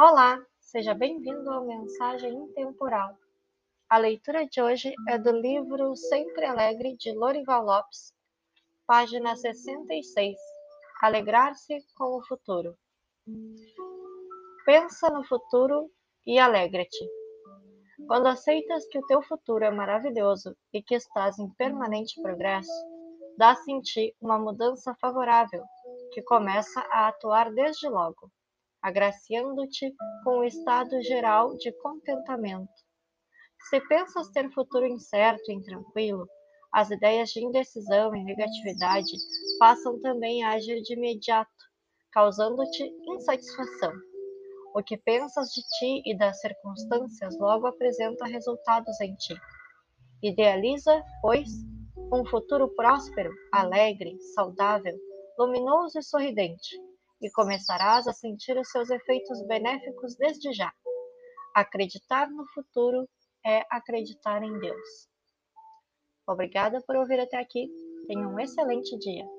Olá, seja bem-vindo ao Mensagem Intemporal. A leitura de hoje é do livro Sempre Alegre, de Lorival Lopes, página 66. Alegrar-se com o futuro. Pensa no futuro e alegra-te. Quando aceitas que o teu futuro é maravilhoso e que estás em permanente progresso, dá-se em ti uma mudança favorável, que começa a atuar desde logo agraciando-te com um estado geral de contentamento. Se pensas ter futuro incerto e intranquilo, as ideias de indecisão e negatividade passam também a agir de imediato, causando-te insatisfação. O que pensas de ti e das circunstâncias logo apresenta resultados em ti. Idealiza, pois, um futuro próspero, alegre, saudável, luminoso e sorridente e começarás a sentir os seus efeitos benéficos desde já. Acreditar no futuro é acreditar em Deus. Obrigada por ouvir até aqui. Tenha um excelente dia.